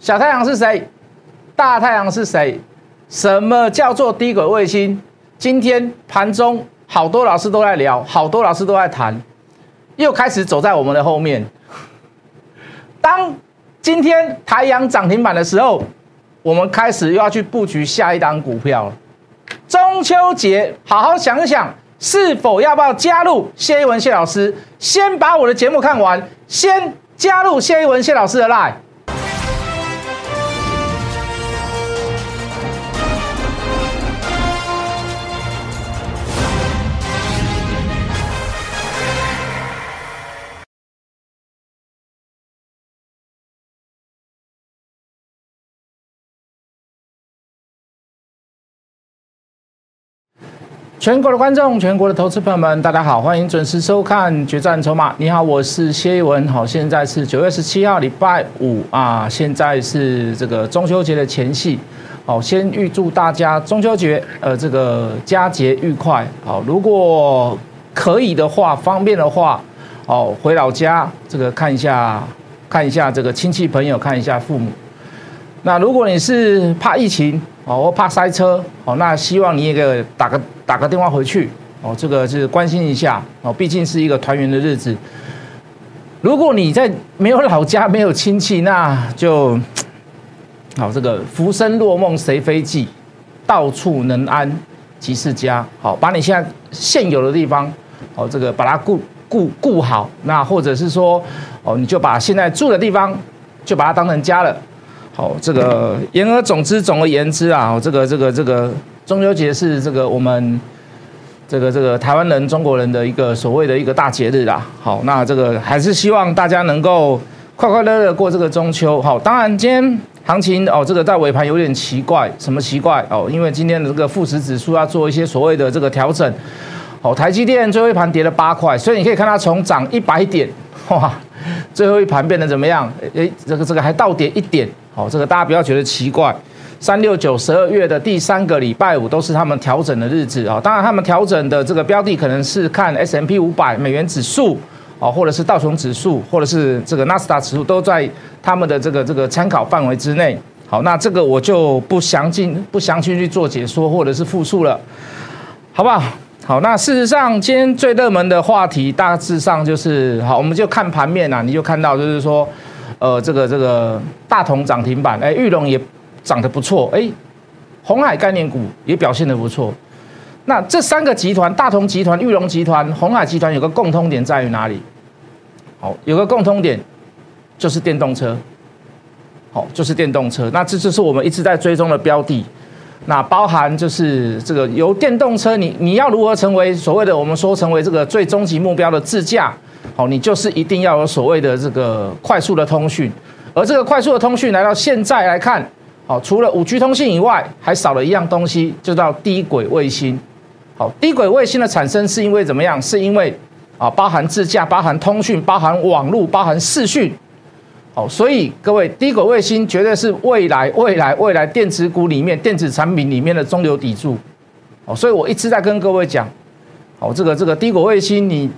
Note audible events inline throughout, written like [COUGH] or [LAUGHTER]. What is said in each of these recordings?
小太阳是谁？大太阳是谁？什么叫做低轨卫星？今天盘中好多老师都在聊，好多老师都在谈，又开始走在我们的后面。当今天台阳涨停板的时候，我们开始又要去布局下一档股票了。中秋节，好好想一想，是否要不要加入谢一文谢老师？先把我的节目看完，先加入谢一文谢老师的 line。全国的观众，全国的投资朋友们，大家好，欢迎准时收看《决战筹码》。你好，我是谢一文。好，现在是九月十七号，礼拜五啊，现在是这个中秋节的前夕。好，先预祝大家中秋节呃这个佳节愉快。好，如果可以的话，方便的话，哦，回老家这个看一下，看一下这个亲戚朋友，看一下父母。那如果你是怕疫情哦，我怕塞车哦，那希望你也给打个打个电话回去哦，这个是关心一下哦，毕竟是一个团圆的日子。如果你在没有老家、没有亲戚，那就好，这个浮生若梦谁非计，到处能安即是家。好，把你现在现有的地方哦，这个把它顾顾顾好，那或者是说哦，你就把现在住的地方就把它当成家了。好，这个言而总之，总而言之啊，这个这个这个中秋节是这个我们这个这个台湾人、中国人的一个所谓的一个大节日啦。好，那这个还是希望大家能够快快乐乐过这个中秋。好，当然今天行情哦，这个在尾盘有点奇怪，什么奇怪哦？因为今天的这个富时指数要做一些所谓的这个调整。好，台积电最后一盘跌了八块，所以你可以看它从涨一百点，哇，[LAUGHS] 最后一盘变得怎么样？诶，这个这个还倒跌一点。好，这个大家不要觉得奇怪。三六九十二月的第三个礼拜五都是他们调整的日子啊。当然，他们调整的这个标的可能是看 S M P 五百美元指数啊，或者是道琼指数，或者是这个纳斯达指数，都在他们的这个这个参考范围之内。好，那这个我就不详尽不详细去做解说或者是复述了，好不好？好，那事实上今天最热门的话题大致上就是好，我们就看盘面啊，你就看到就是说。呃，这个这个大同涨停板，哎，玉龙也涨得不错，哎，红海概念股也表现得不错。那这三个集团，大同集团、玉龙集团、红海集团有个共通点在于哪里？好，有个共通点就是电动车，好，就是电动车。那这就是我们一直在追踪的标的。那包含就是这个由电动车，你你要如何成为所谓的我们说成为这个最终极目标的自驾？好，你就是一定要有所谓的这个快速的通讯，而这个快速的通讯来到现在来看，好，除了五 G 通信以外，还少了一样东西，就叫低轨卫星。好，低轨卫星的产生是因为怎么样？是因为啊，包含自驾、包含通讯、包含网络、包含视讯。哦，所以各位，低轨卫星绝对是未来、未来、未来电子股里面、电子产品里面的中流砥柱。哦，所以我一直在跟各位讲，哦，这个这个低轨卫星你。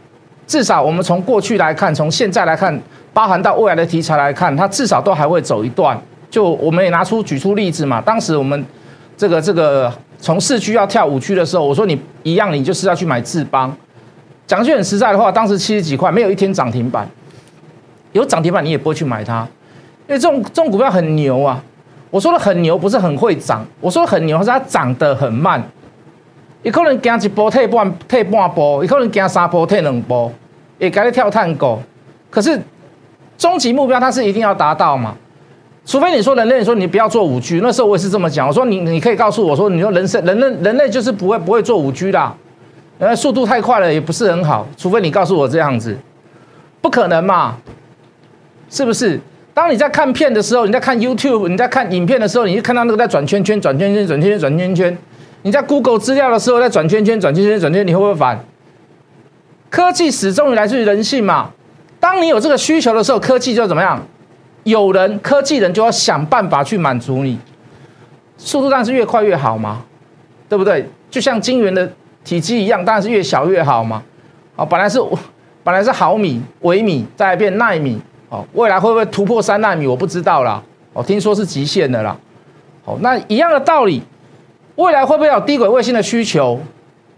至少我们从过去来看，从现在来看，包含到未来的题材来看，它至少都还会走一段。就我们也拿出举出例子嘛，当时我们这个这个从市区要跳五区的时候，我说你一样，你就是要去买智邦。讲句很实在的话，当时七十几块，没有一天涨停板，有涨停板你也不会去买它，因为这种这种股票很牛啊。我说的很牛，不是很会涨，我说的很牛是它涨得很慢。伊可能行一波退半退半波，伊可能行三波退两波，也该你跳探狗。可是终极目标它是一定要达到嘛？除非你说人类，你说你不要做五 G，那时候我也是这么讲。我说你你可以告诉我说，你说人生人类人类就是不会不会做五 G 的，呃，速度太快了也不是很好。除非你告诉我这样子，不可能嘛？是不是？当你在看片的时候，你在看 YouTube，你在看影片的时候，你就看到那个在转圈圈、转圈圈、转圈圈、转圈圈。你在 Google 资料的时候，在转圈圈、转圈圈、转圈，你会不会烦？科技始终来自于人性嘛。当你有这个需求的时候，科技就怎么样？有人，科技人就要想办法去满足你。速度当然是越快越好嘛，对不对？就像晶圆的体积一样，当然是越小越好嘛。哦，本来是本来是毫米、微米，再变纳米。哦，未来会不会突破三纳米？我不知道啦。哦，听说是极限的啦。好，那一样的道理，未来会不会有低轨卫星的需求？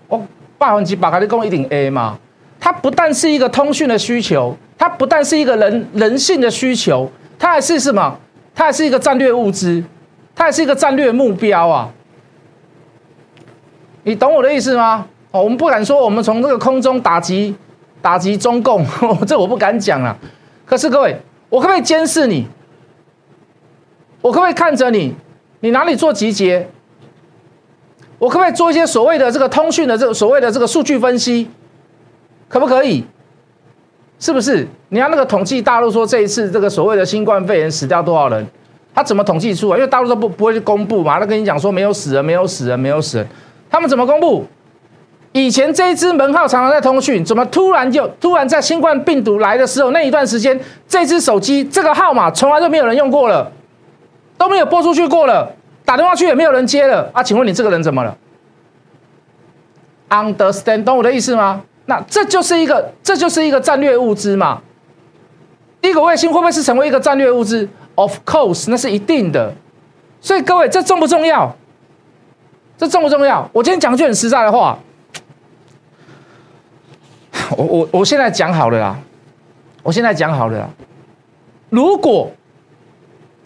哦，百分之百你讲一定 A 嘛？它不但是一个通讯的需求，它不但是一个人人性的需求，它还是什么？它还是一个战略物资，它还是一个战略目标啊！你懂我的意思吗？哦，我们不敢说我们从这个空中打击打击中共，[LAUGHS] 这我不敢讲了。可是各位，我可不可以监视你？我可不可以看着你？你哪里做集结？我可不可以做一些所谓的这个通讯的这个所谓的这个数据分析？可不可以？是不是？你看那个统计，大陆说这一次这个所谓的新冠肺炎死掉多少人？他怎么统计出来？因为大陆都不不会去公布嘛，他跟你讲说没有死人，没有死人，没有死人。他们怎么公布？以前这一支门号常常在通讯，怎么突然就突然在新冠病毒来的时候那一段时间，这支手机这个号码从来都没有人用过了，都没有拨出去过了，打电话去也没有人接了啊？请问你这个人怎么了？Understand 懂我的意思吗？那这就是一个这就是一个战略物资嘛？第一个卫星会不会是成为一个战略物资？Of course，那是一定的。所以各位，这重不重要？这重不重要？我今天讲句很实在的话，[LAUGHS] 我我我现在讲好了啦，我现在讲好了啦。如果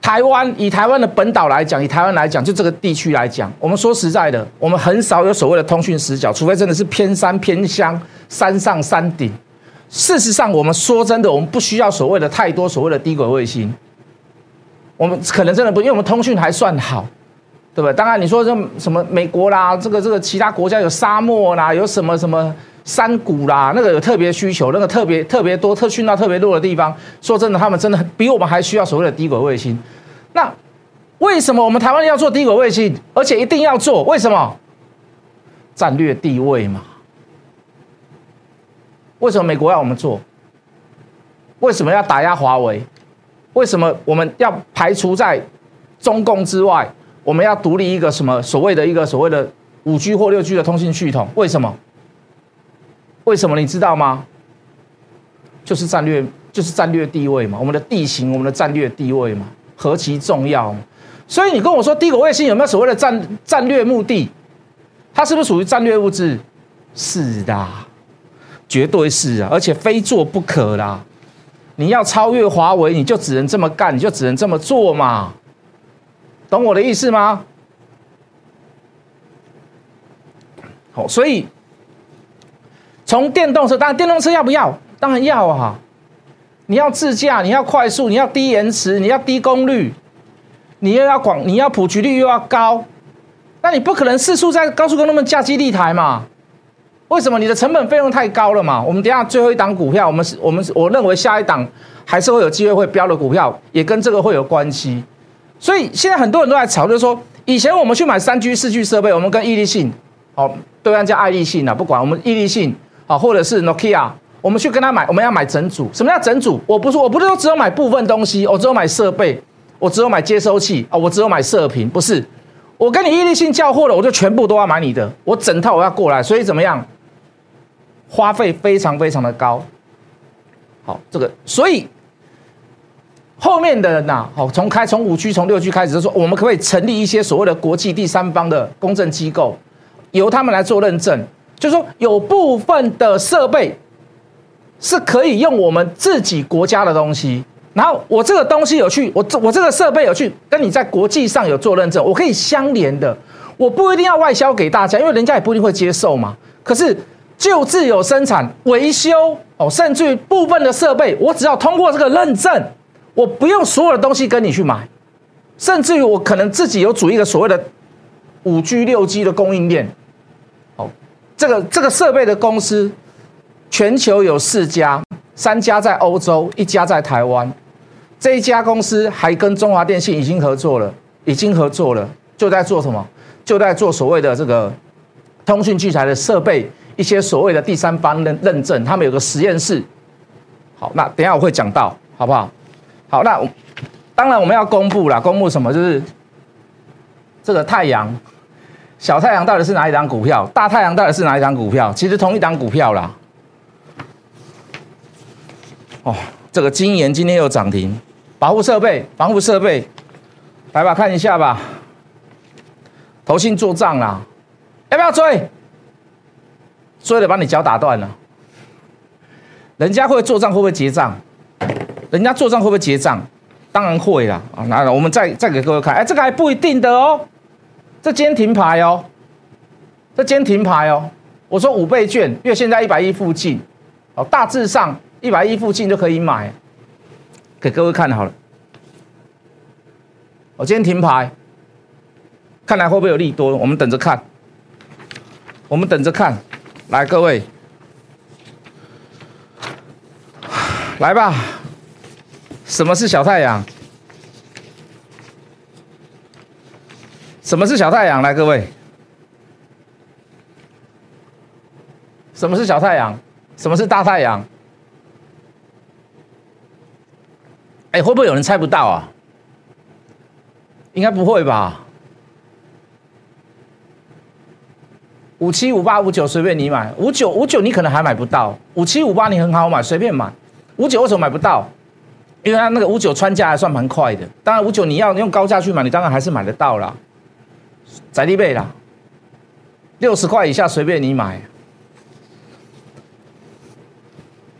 台湾以台湾的本岛来讲，以台湾来讲，就这个地区来讲，我们说实在的，我们很少有所谓的通讯死角，除非真的是偏山偏乡、山上山顶。事实上，我们说真的，我们不需要所谓的太多所谓的低轨卫星，我们可能真的不，因为我们通讯还算好。对不对？当然，你说这什么美国啦，这个这个其他国家有沙漠啦，有什么什么山谷啦，那个有特别需求，那个特别特别多、特讯到特别弱的地方，说真的，他们真的比我们还需要所谓的低轨卫星。那为什么我们台湾要做低轨卫星，而且一定要做？为什么？战略地位嘛。为什么美国要我们做？为什么要打压华为？为什么我们要排除在中共之外？我们要独立一个什么所谓的一个所谓的五 G 或六 G 的通信系统？为什么？为什么你知道吗？就是战略，就是战略地位嘛。我们的地形，我们的战略地位嘛，何其重要！所以你跟我说，低轨卫星有没有所谓的战战略目的？它是不是属于战略物质？是的，绝对是啊，而且非做不可啦。你要超越华为，你就只能这么干，你就只能这么做嘛。懂我的意思吗？好，所以从电动车，当然电动车要不要？当然要啊！你要自驾，你要快速，你要低延迟，你要低功率，你又要广，你要普及率又要高，那你不可能四处在高速公路上架基地台嘛？为什么？你的成本费用太高了嘛？我们等下最后一档股票，我们是，我们我认为下一档还是会有机会会标的股票，也跟这个会有关系。所以现在很多人都在吵，就是说，以前我们去买三 G、四 G 设备，我们跟毅力信，哦，对岸叫爱立信啊，不管我们毅力信，啊，或者是 Nokia，我们去跟他买，我们要买整组。什么叫整组？我不是，我不是说只有买部分东西，我只有买设备，我只有买接收器啊，我只有买射频，不是。我跟你易立信交货了，我就全部都要买你的，我整套我要过来，所以怎么样？花费非常非常的高。好，这个，所以。后面的人呐，好，从开从五 G 从六 G 开始，就说我们可不可以成立一些所谓的国际第三方的公证机构，由他们来做认证，就是说有部分的设备是可以用我们自己国家的东西，然后我这个东西有去，我这我这个设备有去跟你在国际上有做认证，我可以相连的，我不一定要外销给大家，因为人家也不一定会接受嘛。可是就自有生产、维修哦，甚至于部分的设备，我只要通过这个认证。我不用所有的东西跟你去买，甚至于我可能自己有组一个所谓的五 G、六 G 的供应链。哦，这个这个设备的公司，全球有四家，三家在欧洲，一家在台湾。这一家公司还跟中华电信已经合作了，已经合作了，就在做什么？就在做所谓的这个通讯器材的设备，一些所谓的第三方认认证。他们有个实验室。好，那等下我会讲到，好不好？好，那当然我们要公布了，公布什么？就是这个太阳，小太阳到底是哪一档股票？大太阳到底是哪一档股票？其实同一档股票啦。哦，这个金研今天又涨停，保护设备，防护设备，来吧，看一下吧。投信做账啦，要不要追？追了把你脚打断了。人家会做账，会不会结账？人家做账会不会结账？当然会啦。啊，来了，我们再再给各位看。哎，这个还不一定的哦。这今天停牌哦。这今天停牌哦。我说五倍券，因为现在一百一附近，哦，大致上一百一附近就可以买。给各位看好了。我今天停牌，看来会不会有利多？我们等着看，我们等着看。来，各位，来吧。什么是小太阳？什么是小太阳？来，各位，什么是小太阳？什么是大太阳？哎，会不会有人猜不到啊？应该不会吧？五七五八五九随便你买，五九五九你可能还买不到，五七五八你很好买，随便买。五九为什么买不到？因为它那个五九穿价还算蛮快的。当然五九你要用高价去买，你当然还是买得到啦。宅地贝啦，六十块以下随便你买。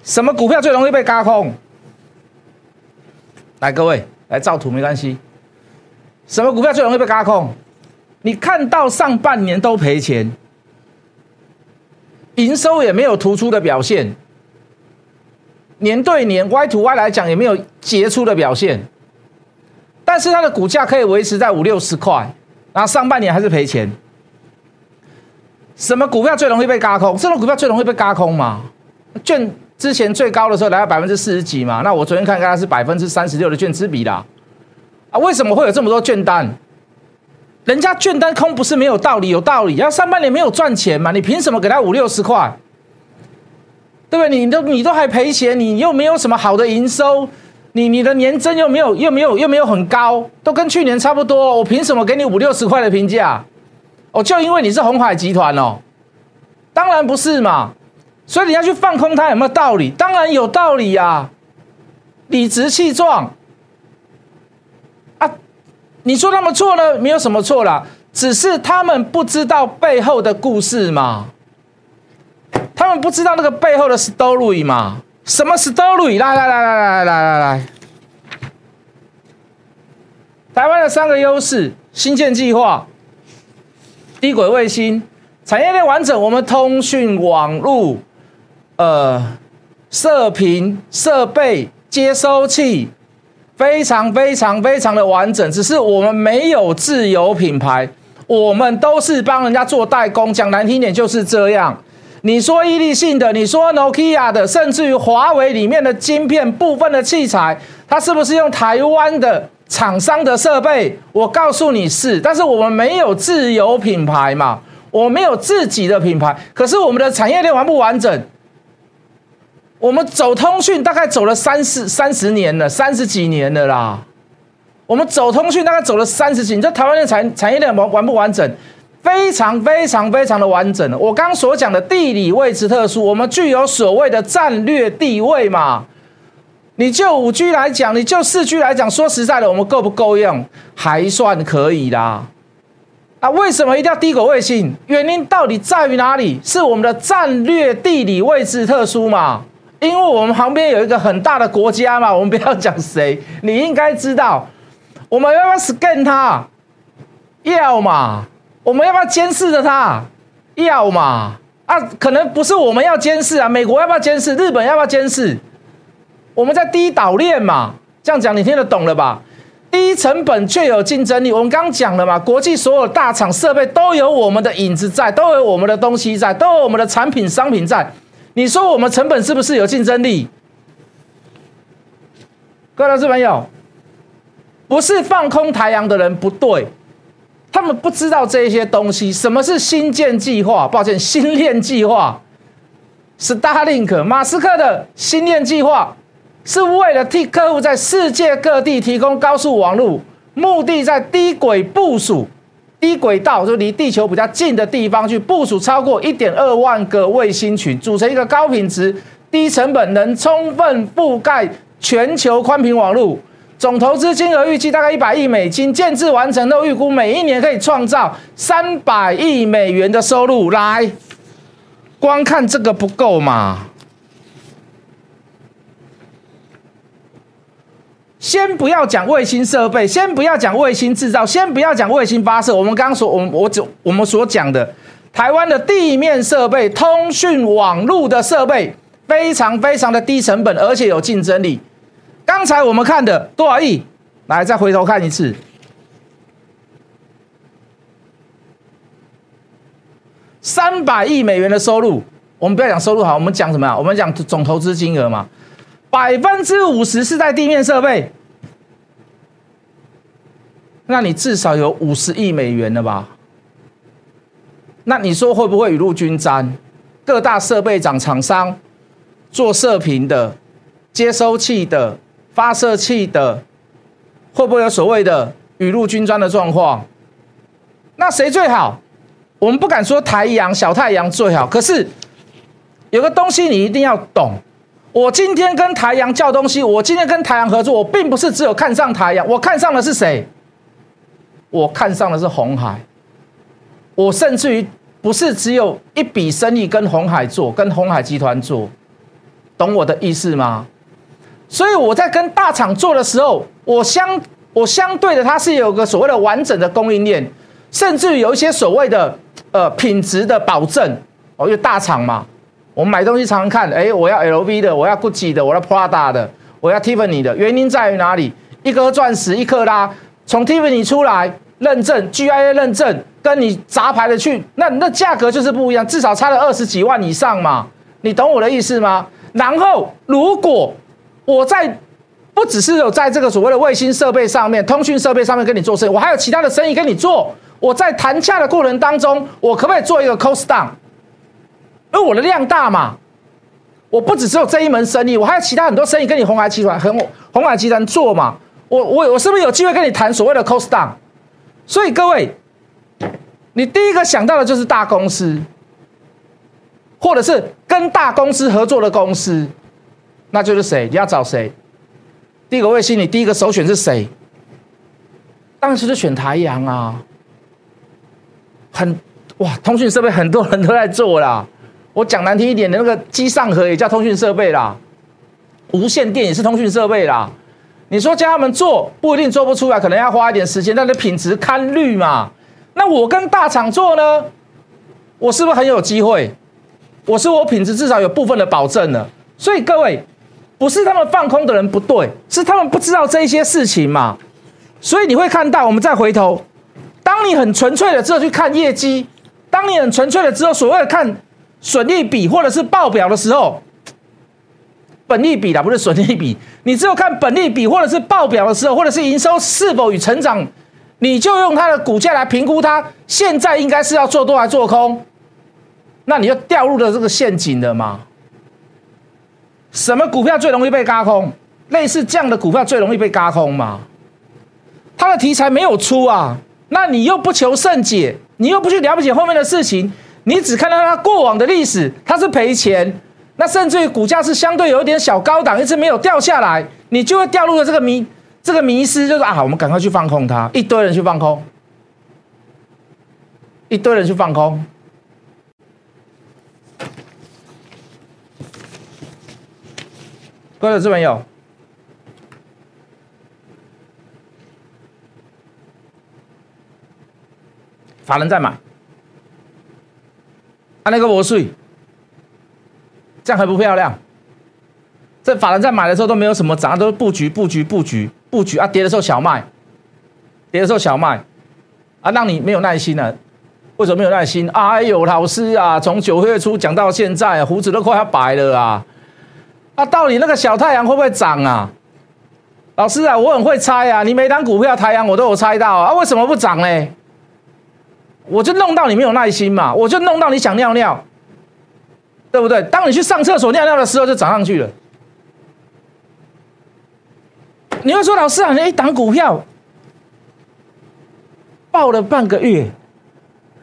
什么股票最容易被嘎空？来，各位来照图没关系。什么股票最容易被嘎空？你看到上半年都赔钱，营收也没有突出的表现，年对年 Y to Y 来讲也没有杰出的表现，但是它的股价可以维持在五六十块，然后上半年还是赔钱。什么股票最容易被嘎空？这种股票最容易被嘎空嘛？券之前最高的时候来到百分之四十几嘛？那我昨天看看它是百分之三十六的券资比啦。啊，为什么会有这么多券单？人家券单空不是没有道理，有道理。要上半年没有赚钱嘛？你凭什么给他五六十块？对不对？你都你都还赔钱，你又没有什么好的营收，你你的年增又没有又没有又没有很高，都跟去年差不多。我凭什么给你五六十块的评价？哦，就因为你是红海集团哦？当然不是嘛。所以你要去放空它有没有道理？当然有道理呀，理直气壮啊。你说他们错了，没有什么错啦，只是他们不知道背后的故事嘛，他们不知道那个背后的 story 嘛？什么 story？来来来来来来来来，台湾的三个优势：新建计划、低轨卫星、产业链完整，我们通讯网络、呃，射频设备、接收器。非常非常非常的完整，只是我们没有自有品牌，我们都是帮人家做代工。讲难听点就是这样。你说伊利信的，你说 Nokia 的，甚至于华为里面的晶片部分的器材，它是不是用台湾的厂商的设备？我告诉你是，但是我们没有自有品牌嘛，我没有自己的品牌，可是我们的产业链完不完整？我们走通讯大概走了三十三十年了，三十几年了啦。我们走通讯大概走了三十几，你这台湾的产产业链完完不完整？非常非常非常的完整。我刚所讲的地理位置特殊，我们具有所谓的战略地位嘛。你就五 G 来讲，你就四 G 来讲，说实在的，我们够不够用？还算可以啦。啊，为什么一定要低轨卫星？原因到底在于哪里？是我们的战略地理位置特殊嘛？因为我们旁边有一个很大的国家嘛，我们不要讲谁，你应该知道，我们要不要 scan 它？要嘛？我们要不要监视着它？要嘛？啊，可能不是我们要监视啊，美国要不要监视？日本要不要监视？我们在低岛链嘛，这样讲你听得懂了吧？低成本却有竞争力，我们刚讲了嘛，国际所有大厂设备都有我们的影子在，都有我们的东西在，都有我们的产品商品在。你说我们成本是不是有竞争力？各位老师朋友，不是放空台阳的人不对，他们不知道这些东西。什么是新建计划？抱歉，新链计划，Starlink，马斯克的新链计划是为了替客户在世界各地提供高速网络，目的在低轨部署。低轨道就离地球比较近的地方去部署超过一点二万个卫星群，组成一个高品质、低成本、能充分覆盖全球宽频网络。总投资金额预计大概一百亿美金，建制完成都预估每一年可以创造三百亿美元的收入。来，光看这个不够嘛？先不要讲卫星设备，先不要讲卫星制造，先不要讲卫星发射。我们刚刚说，我我只我们所讲的台湾的地面设备、通讯网络的设备，非常非常的低成本，而且有竞争力。刚才我们看的多少亿？来，再回头看一次，三百亿美元的收入。我们不要讲收入好，我们讲什么呀？我们讲总投资金额嘛。百分之五十是在地面设备，那你至少有五十亿美元了吧？那你说会不会雨露均沾？各大设备厂厂商做射频的、接收器的、发射器的，会不会有所谓的雨露均沾的状况？那谁最好？我们不敢说太阳小太阳最好，可是有个东西你一定要懂。我今天跟台阳叫东西，我今天跟台阳合作，我并不是只有看上台阳，我看上的是谁？我看上的是红海。我甚至于不是只有一笔生意跟红海做，跟红海集团做，懂我的意思吗？所以我在跟大厂做的时候，我相我相对的，它是有个所谓的完整的供应链，甚至于有一些所谓的呃品质的保证哦，因为大厂嘛。我们买东西常常看，哎，我要 LV 的，我要 GUCCI 的，我要 Prada 的，我要 Tiffany 的。原因在于哪里？一颗钻石一克拉，从 Tiffany 出来认证 GIA 认证，跟你杂牌的去，那那价格就是不一样，至少差了二十几万以上嘛。你懂我的意思吗？然后如果我在不只是有在这个所谓的卫星设备上面、通讯设备上面跟你做生意，我还有其他的生意跟你做。我在谈价的过程当中，我可不可以做一个 cost down？因为我的量大嘛，我不只只有这一门生意，我还有其他很多生意跟你红海集团、红红海集团做嘛。我我我是不是有机会跟你谈所谓的 cost down？所以各位，你第一个想到的就是大公司，或者是跟大公司合作的公司，那就是谁？你要找谁？第一个卫星，你第一个首选是谁？当然是选台阳啊，很哇，通讯设备很多人都在做啦。我讲难听一点的那个机上盒也叫通讯设备啦，无线电也是通讯设备啦。你说叫他们做不一定做不出来，可能要花一点时间，但是品质堪虑嘛。那我跟大厂做呢，我是不是很有机会？我是我品质至少有部分的保证了。所以各位，不是他们放空的人不对，是他们不知道这一些事情嘛。所以你会看到，我们再回头，当你很纯粹的之后去看业绩，当你很纯粹的之后，所谓的看。损益比或者是报表的时候，本利比啦，不是损益比。你只有看本利比或者是报表的时候，或者是营收是否与成长，你就用它的股价来评估它现在应该是要做多还做空，那你就掉入了这个陷阱了吗？什么股票最容易被嘎空？类似这样的股票最容易被嘎空吗？它的题材没有出啊，那你又不求甚解，你又不去了解后面的事情。你只看到它过往的历史，它是赔钱，那甚至于股价是相对有一点小高档，一直没有掉下来，你就会掉入了这个迷这个迷失，就是啊，我们赶快去放空它，一堆人去放空，一堆人去放空，各位资朋友，法人在买。他那个磨碎，这样还不漂亮？这法人在买的时候都没有什么涨，都是布局、布局、布局、布局啊！跌的时候小卖，跌的时候小卖啊，让你没有耐心了。为什么没有耐心？哎呦，老师啊，从九月初讲到现在，胡子都快要白了啊！啊，到底那个小太阳会不会涨啊？老师啊，我很会猜啊，你每单股票太阳我都有猜到啊，为什么不涨呢？我就弄到你没有耐心嘛，我就弄到你想尿尿，对不对？当你去上厕所尿尿的时候，就涨上去了。你会说老师啊，你一档股票报了半个月，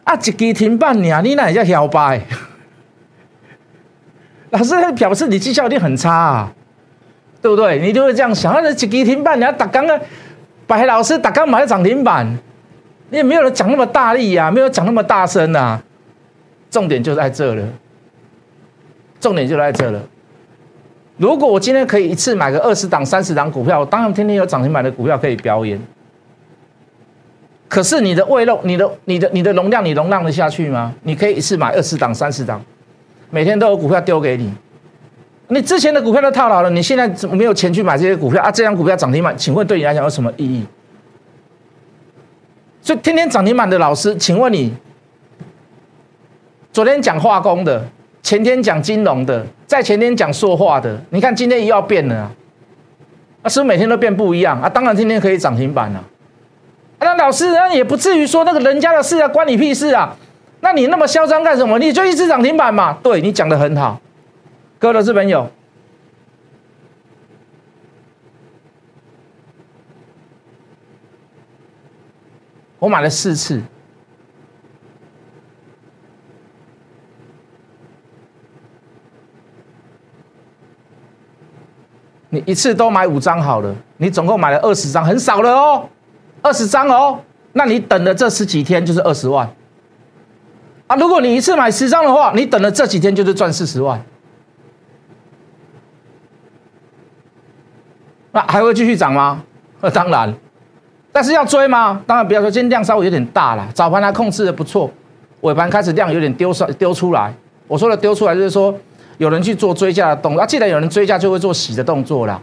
啊，一支停半年，你那也叫摇摆？老师表示你绩效一定很差啊。对不对？你就会这样想，那几几停板，你要打刚刚白老师打刚买涨停板，你也没有人讲那么大力呀，没有讲那么大声呐。重点就在这了，重点就在这了。如果我今天可以一次买个二十档、三十档股票，我当然天天有涨停板的股票可以表演。可是你的胃肉、你的、你的、你的容量，你容量得下去吗？你可以一次买二十档、三十档，每天都有股票丢给你。你之前的股票都套牢了，你现在怎么没有钱去买这些股票啊？这张股票涨停板，请问对你来讲有什么意义？所以天天涨停板的老师，请问你，昨天讲化工的，前天讲金融的，在前天讲塑化的，你看今天又要变了啊？啊，是不是每天都变不一样啊？当然天天可以涨停板了。那老师，那也不至于说那个人家的事啊，关你屁事啊？那你那么嚣张干什么？你就一直涨停板嘛？对你讲的很好。各位资朋友，我买了四次，你一次都买五张好了，你总共买了二十张，很少了哦，二十张哦，那你等的这十几天就是二十万啊！如果你一次买十张的话，你等了这几天就是赚四十万。那还会继续涨吗？那 [LAUGHS] 当然，但是要追吗？当然不要说，今天量稍微有点大了，早盘还控制的不错，尾盘开始量有点丢出丢出来。我说的丢出来就是说，有人去做追加的动作，啊，既然有人追加，就会做洗的动作了。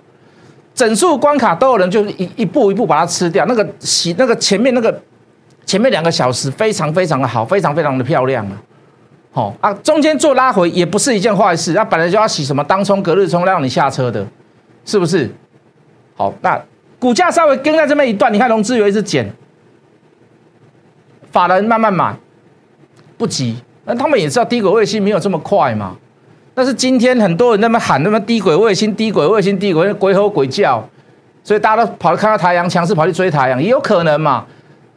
整数关卡都有人就一一步一步把它吃掉，那个洗那个前面那个前面两个小时非常非常的好，非常非常的漂亮啊。好啊，中间做拉回也不是一件坏事，那本来就要洗什么当冲隔日冲让你下车的，是不是？好，那股价稍微跟在这边一段，你看融资有一直减，法人慢慢买，不急。那他们也知道低轨卫星没有这么快嘛。但是今天很多人那么喊，那么低轨卫星、低轨卫星、低轨鬼吼鬼叫，所以大家都跑去看到太阳强势，跑去追太阳，也有可能嘛。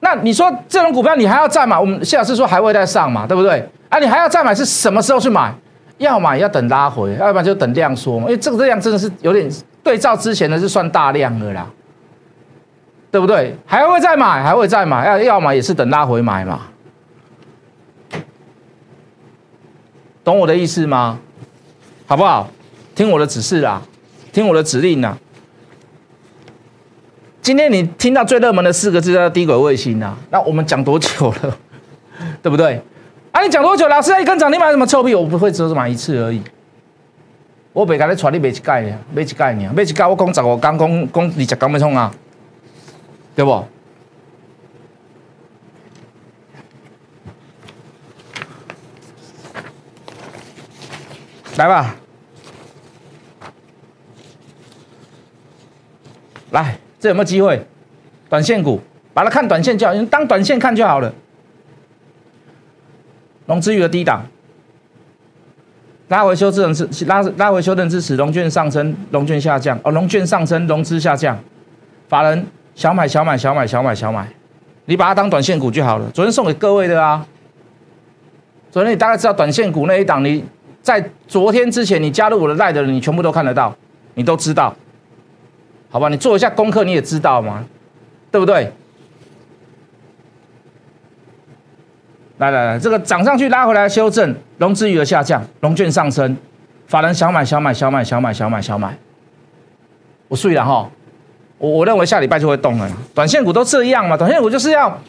那你说这种股票你还要再买？我们谢老师说还会再上嘛，对不对？啊，你还要再买是什么时候去买？要买要等拉回，要不然就等量缩嘛。因为这个量真的是有点。对照之前的是算大量的啦，对不对？还会再买，还会再买，要要买也是等拉回买嘛，懂我的意思吗？好不好？听我的指示啦，听我的指令啦。今天你听到最热门的四个字叫低轨卫星啊，那我们讲多久了？[LAUGHS] 对不对？啊，你讲多久？老师一根涨，你买什么臭屁？我不会只买一次而已。我袂甲你传你买一盖呢，买一盖呢，买一盖我讲十五讲讲讲二十讲要创啊，对不？来吧，来，这有没有机会？短线股，把它看短线就好，当短线看就好了。龙之鱼的低档。拉回修正是拉拉回修正支持，龙券上升，龙券下降，哦，龙券上升，融资下降，法人小买小买小买小买小买，你把它当短线股就好了。昨天送给各位的啊，昨天你大概知道短线股那一档，你在昨天之前你加入我的赖的人，你全部都看得到，你都知道，好吧？你做一下功课，你也知道嘛，对不对？来来来，这个涨上去拉回来修正，融资余额下降，融券上升，法人小买小买小买小买小买小买，我睡了哈，我我认为下礼拜就会动了，短线股都这样嘛，短线股就是要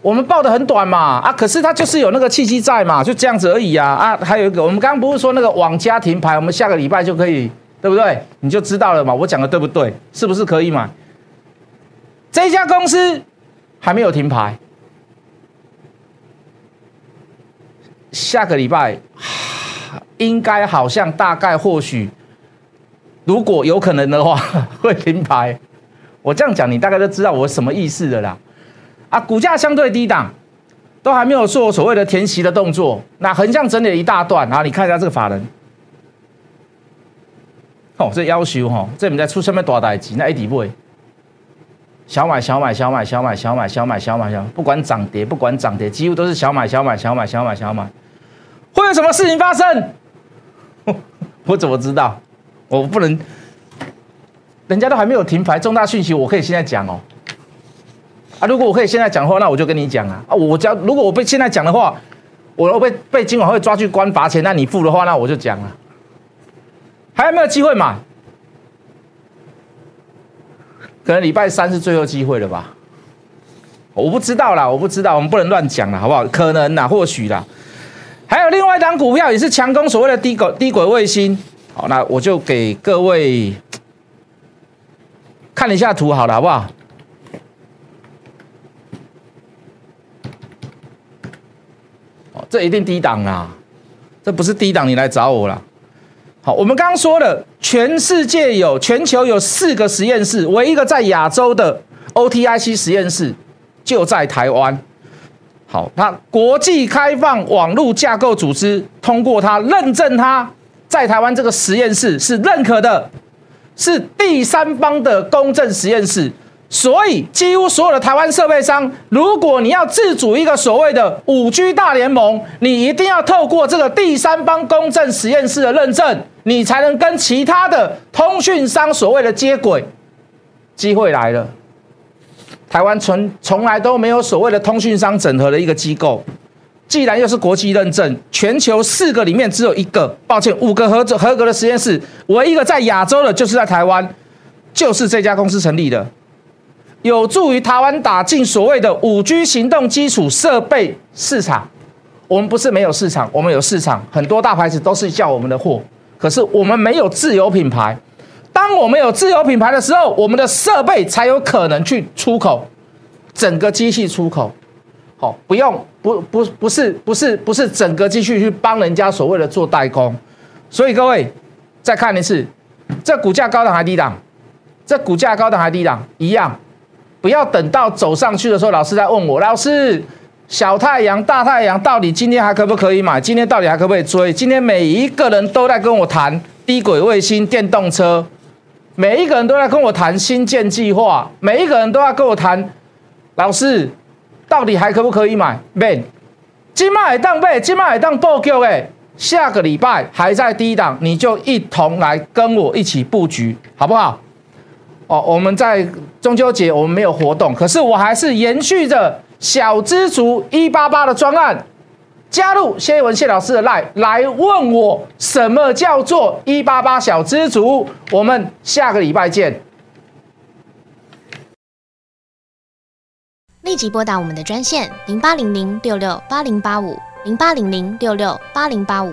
我们报的很短嘛，啊，可是它就是有那个契机在嘛，就这样子而已啊啊，还有一个，我们刚刚不是说那个网家停牌，我们下个礼拜就可以，对不对？你就知道了嘛，我讲的对不对？是不是可以买？这家公司还没有停牌。下个礼拜应该好像大概或许，如果有可能的话会停牌。我这样讲，你大概都知道我什么意思的啦。啊，股价相对低档，都还没有做所谓的填息的动作，那横向整理了一大段啊。你看一下这个法人，哦，这要求哈，这你在出什么大代级？那一定不会。小买小买小买小买小买小买小买小，不管涨跌不管涨跌，几乎都是小买小买小买小买小买。会有什么事情发生？[LAUGHS] 我怎么知道？我不能人家都还没有停牌，重大讯息我可以现在讲哦。啊，如果我可以现在讲的话，那我就跟你讲啊。啊，我讲，如果我被现在讲的话，我被被今晚会抓去关罚钱，那你付的话，那我就讲了。还有没有机会买？可能礼拜三是最后机会了吧？我不知道啦，我不知道，我们不能乱讲了，好不好？可能啦，或许啦。还有另外一张股票也是强攻所谓的低轨低轨卫星。好，那我就给各位看一下图，好了，好不好？哦，这一定低档啦！这不是低档，你来找我了。好，我们刚刚说了，全世界有全球有四个实验室，唯一一个在亚洲的 OTIC 实验室就在台湾。好，那国际开放网络架构组织通过它认证，它在台湾这个实验室是认可的，是第三方的公正实验室。所以，几乎所有的台湾设备商，如果你要自主一个所谓的五 G 大联盟，你一定要透过这个第三方公正实验室的认证，你才能跟其他的通讯商所谓的接轨。机会来了，台湾从从来都没有所谓的通讯商整合的一个机构，既然又是国际认证，全球四个里面只有一个，抱歉，五个合合格的实验室，唯一一个在亚洲的，就是在台湾，就是这家公司成立的。有助于台湾打进所谓的五 G 行动基础设备市场。我们不是没有市场，我们有市场，很多大牌子都是叫我们的货。可是我们没有自有品牌。当我们有自有品牌的时候，我们的设备才有可能去出口，整个机器出口。好，不用不不不是不是不是整个机器去帮人家所谓的做代工。所以各位再看一次，这股价高档还低档？这股价高档还低档？一样。不要等到走上去的时候，老师在问我，老师，小太阳、大太阳到底今天还可不可以买？今天到底还可不可以追？今天每一个人都在跟我谈低轨卫星、电动车，每一个人都在跟我谈新建计划，每一个人都在跟我谈，老师，到底还可不可以买？没，今麦当被今麦当报告诶，下个礼拜还在低档，你就一同来跟我一起布局，好不好？哦，我们在中秋节我们没有活动，可是我还是延续着小知足一八八的专案，加入谢文谢老师的 line 来问我什么叫做一八八小知足。我们下个礼拜见。立即拨打我们的专线零八零零六六八零八五。零八零零六六八零八五